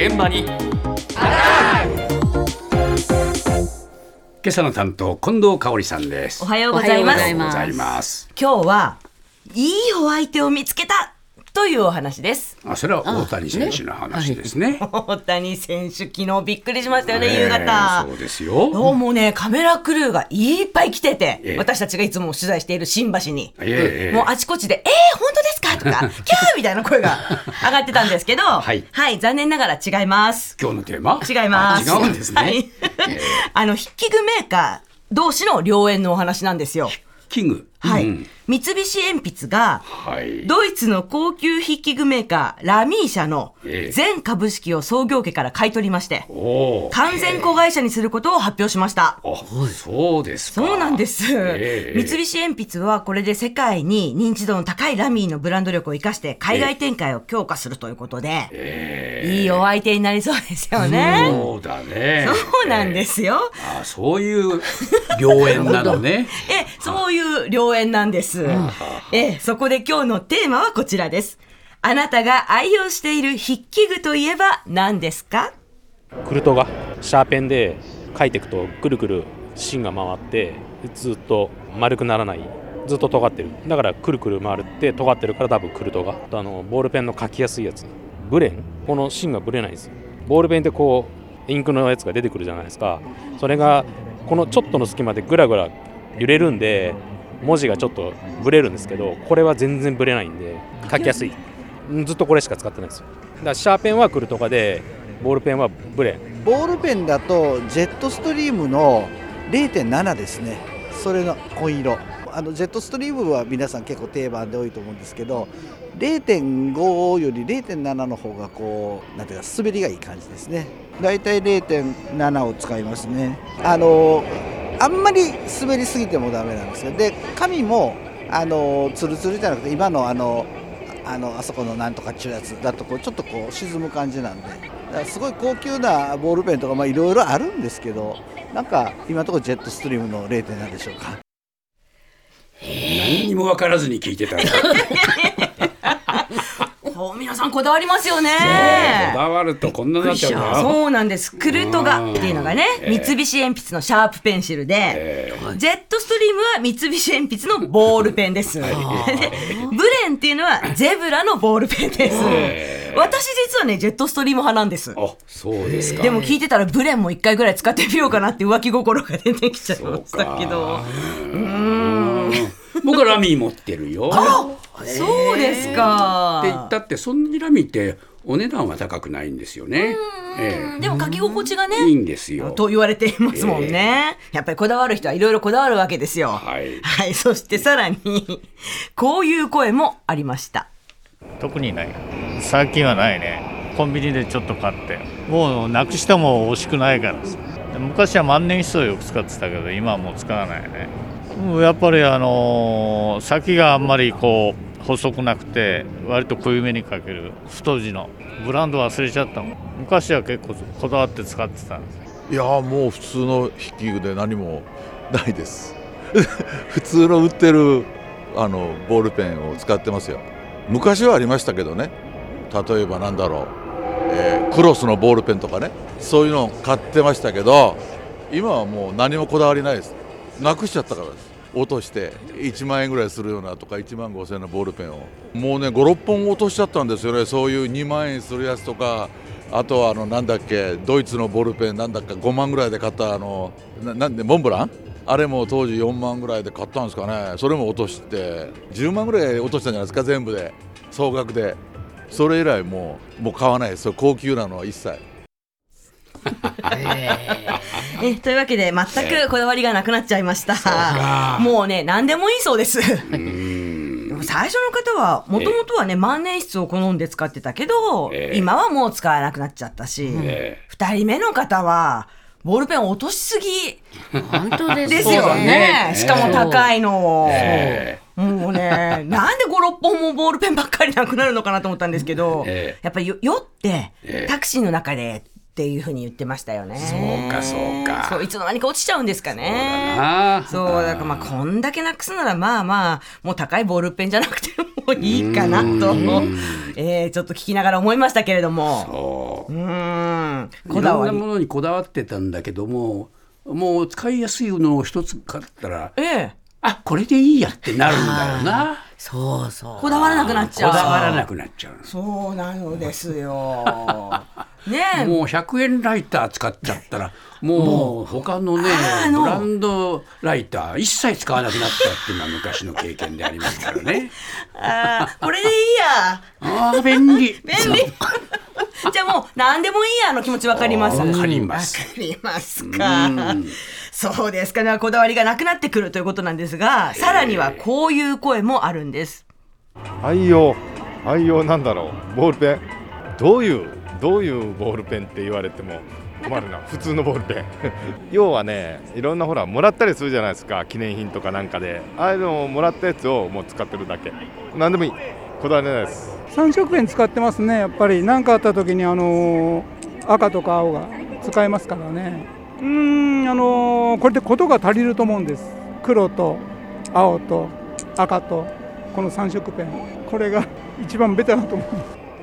現場に。今朝の担当近藤香織さんです。おはようございます。おはようございます。ございます。今日はいいお相手を見つけたというお話です。あそれは大谷選手の話ですね。大谷選手昨日びっくりしましたよね、ええ夕方。そうですよ。どうもねカメラクルーがいっぱい来てて、ええ。私たちがいつも取材している新橋に、ええもうあちこちで「えー、本当ですか?」とか「キャー!」みたいな声が上がってたんですけど、はい。残念ながら違います。今日のテーマ？違います。あ違うんですね、はい。あの筆記具メーカー同士の良縁のお話なんですよ。キングはい、うん。三菱鉛筆がはい。ドイツの高級筆記具メーカーラミー社のええ。全株式を創業家から買い取りましておお完全子会社にすることを発表しました。あそうですか。そうなんです、ええ。三菱鉛筆はこれで世界に認知度の高いラミーのブランド力を生かして海外展開を強化するということで、いいお相手になりそうですよね。そうだね。そうなんですよ。あそういう良縁なのね。え、そういう良縁なんです。え、そこで今日のテーマはこちらです。あなたが愛用している筆記具といえば何ですか？クルトがシャーペンで書いていくとくるくる芯が回ってずっと丸くならない。ずっと尖ってる。だからくるくる回るって尖ってるから多分クルトが。あのボールペンの書きやすいやつ。ブレン。この芯がブレないんです。よボールペンってこうインクのやつが出てくるじゃないですか。それがこのちょっとの隙間でぐらぐら揺れるんで文字がちょっとブレるんですけどこれは全然ブレないんで書きやすい。ずっとこれしか使ってないですよ。だからシャーペンはクルトガでボールペンはブレンボールペンだとジェットストリームの0.7ですね。それの紺色。あのジェットストリームは皆さん結構定番で多いと思うんですけど0.5より0.7の方がこうなんていうか滑りがいい感じですね。だいたい0.7を使いますね。あのあんまり滑りすぎてもダメなんですよ。で紙もあのツルツルじゃなくて今のあのあのあそこのなんとかっちゅうやつだとこうちょっとこう沈む感じなんで。だからすごい高級なボールペンとかまあいろいろあるんですけどなんか今のところジェットストリームの0.7でしょうか。何にも分からずに聞いてた らこう皆さんこだわりますよね。こだわるとこんなになっちゃうそうなんです。クルトガっていうのがね、うん三菱鉛筆のシャープペンシルで、えジェットストリームは三菱鉛筆のボールペンです。で ブレンっていうのはゼブラのボールペンです。私実はね、ジェットストリーム派なんです。あそうですかでも聞いてたらブレンも一回ぐらい使ってみようかなって浮気心が出てきちゃいましたけど。うん僕はラミー持ってるよそうですか。って言ったってそんなにラミーってお値段は高くないんですよね。えでも書き心地がね、えいいんですよ。と言われていますもんね。やっぱりこだわる人はいろいろこだわるわけですよ。はい。はい。そしてさらに、こういう声もありました。特にない。最近はないね。コンビニでちょっと買って。もうなくしても惜しくないからさ。昔は万年筆をよく使ってたけど今はもう使わないね。うんやっぱりあのー先があんまりこう細くなくて割と濃いめにかける太字の。ブランド忘れちゃったもん。昔は結構こだわって使ってたんですいやーもう普通の筆記具で何もないです。普通の売ってるあのボールペンを使ってますよ。昔はありましたけどね。例えばなんだろう、えークロスのボールペンとかね。そういうのを買ってましたけど今はもう何もこだわりないです。なくしちゃったからです。落として1万円ぐらいするようなとか1万5千円のボールペンを。もうね56本落としちゃったんですよね。そういう2万円するやつとかあとはあのなんだっけドイツのボールペンなんだっけ5万ぐらいで買ったあのなんでモンブラン？あれも当時4万ぐらいで買ったんですかね。それも落として10万ぐらい落としたんじゃないですか全部で。総額で。それ以来もうもう買わないです。そう高級なのは一切。えというわけで、全くこだわりがなくなっちゃいました。もうね、何でもいいそうです。でも最初の方は、もともとはね、万年筆を好んで使ってたけど、ええ。今はもう使わなくなっちゃったし、え二人目の方は、ボールペンを落としすぎ。本当ですですよね。ね。しかも高いのを。えもうね、なんで5、6本もボールペンばっかりなくなるのかなと思ったんですけど、ええ。やっぱりよ酔って、ええ。タクシーの中で、っっていうふうに言ってましたよね。そうかそうかそういつの間にか落ちちゃうんですかね。なそうだからまあこんだけなくすならまあまあもう高いボールペンじゃなくてもいいかなと、えーちょっと聞きながら思いましたけれども。そううーんいろんなこだわり。ものにこだわってたんだけどももう使いやすいのを一つ買ったらええあこれでいいやってなるんだよなそうそう。こだわらなくなっちゃう。こだわらなくなっちゃうそうなのですよ。ねえ。もう100円ライター使っちゃったら もう他のねブランドライター一切使わなくなったっていうのは昔の経験でありますからね あーこれでいいや。ああ便利 便利。じゃあもう何でもいいやの気持ちわかります。わかりますわかりますか。そうですかね。こだわりがなくなってくるということなんですが、さらにはこういう声もあるんです。愛用愛用なんだろうボールペンどういうどういうボールペンって言われても困るな。普通のボールペン。要はねいろんなほらもらったりするじゃないですか。記念品とかなんかで。ああいうのをもらったやつをもう使ってるだけ。何でもいい。こだわりないです。3色ペン使ってますね。やっぱり。何かあった時にあのー赤とか青が使えますからね。うーんあのーこれでことが足りると思うんです。黒と青と赤とこの3色ペン。これが一番ベタだと思う。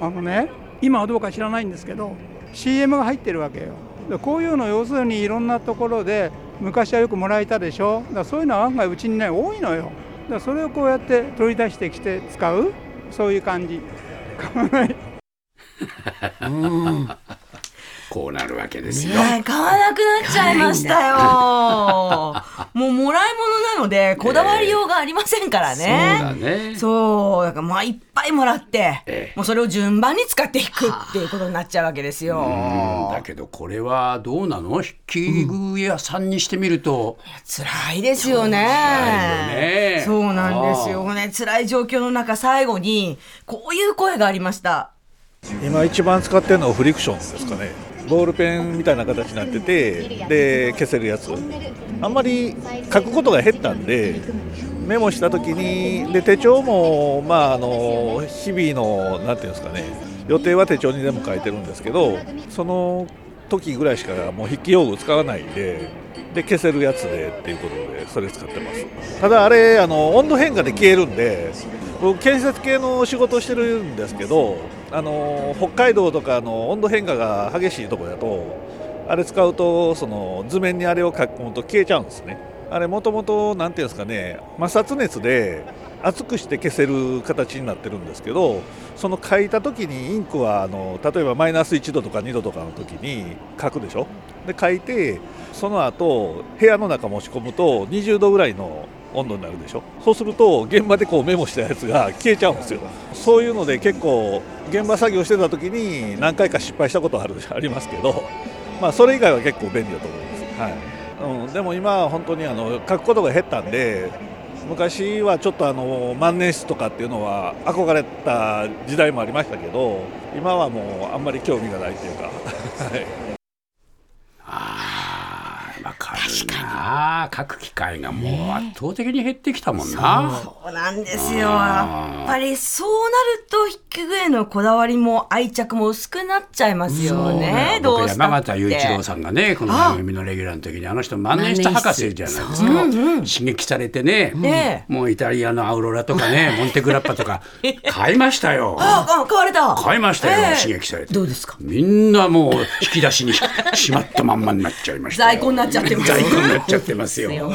あのね今はどうか知らないんですけど CM が入ってるわけよ。こういうの要するにいろんなところで昔はよくもらえたでしょ。だそういうのは案外うちにね多いのよ。だからそれをこうやって取り出してきて使う。そういう感じ。買わないこうなるわけですよ、ねえ買わなくなっちゃいましたよ。もうもらい物なので、こだわりようがありませんからそうね。だねそう、だからまあいっぱいもらって、ええもうそれを順番に使っていくっていうことになっちゃうわけですよ。うんだけどこれはどうなの？筆記具屋さんにしてみると、辛いですよね。辛いよねそうなんですよね。辛い状況の中、最後に、こういう声がありました。今一番使ってるのはフリクションですかねボールペンみたいな形になっててで消せるやつ。あんまり書くことが減ったんでメモした時にで手帳もまああの日々の何て言うんですかね予定は手帳にでも書いてるんですけどその時ぐらいしかもう筆記用具使わないんでで消せるやつでっていうことでそれ使ってます。ただあれあの温度変化で消えるんで僕建設系の仕事をしてるんですけどあの北海道とかの温度変化が激しいところだとあれ使うとその図面にあれを書き込むと消えちゃうんですね。あれもともと何ていうんですかね摩擦熱で熱くして消せる形になってるんですけどその書いた時にインクはあの例えばマイナス1度とか2度とかの時に書くでしょ？で書いてその後部屋の中持ち込むと20度ぐらいの温度になるでしょ？そうすると現場でこうメモしたやつが消えちゃうんですよ。そういうので結構現場作業してた時に何回か失敗したことあるありますけどまあそれ以外は結構便利だと思います、はい。うん、でも今は本当にあの書くことが減ったんで昔はちょっとあの万年筆とかっていうのは憧れた時代もありましたけど今はもうあんまり興味がないというか、は いああわかるな書く機会がもう圧倒的に減ってきたもんな、そうなんですよ。やっぱりそうなると、筆記具へのこだわりも愛着も薄くなっちゃいますよね。ど僕う山形雄一郎さんがねこの番組のレギュラーの時にあの人万年筆博士じゃないですか。刺激されてね、ええ。もうイタリアのアウロラとかね モンテグラッパとか 買いましたよ。あ、あ買われた。買いましたよ、ええ。刺激されて。どうですか？みんなもう引き出しにししまったまんまになっちゃいましたよ。在庫になっちゃってます。在庫になっちゃってますよ。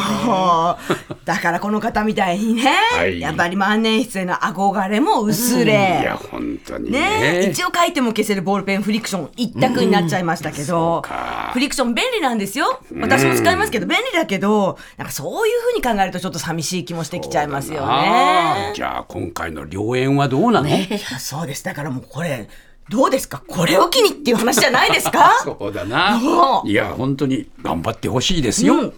だからこの方みたいにね、はい。やっぱり万年筆への憧れも薄れ。いや本当にね。ね一応書いても消せるボールペンフリクション一択になっちゃいましたけど、フリクション便利なんですよ。私も使いますけど便利だけど、なんかそういうふうに考えるとちょっと寂しい気もしてきちゃいますよね。じゃあ今回の良縁はどうなの、そうです。だからもうこれ、どうですか？これを機にっていう話じゃないですか？そうだな。いや本当に頑張ってほしいですよ、うん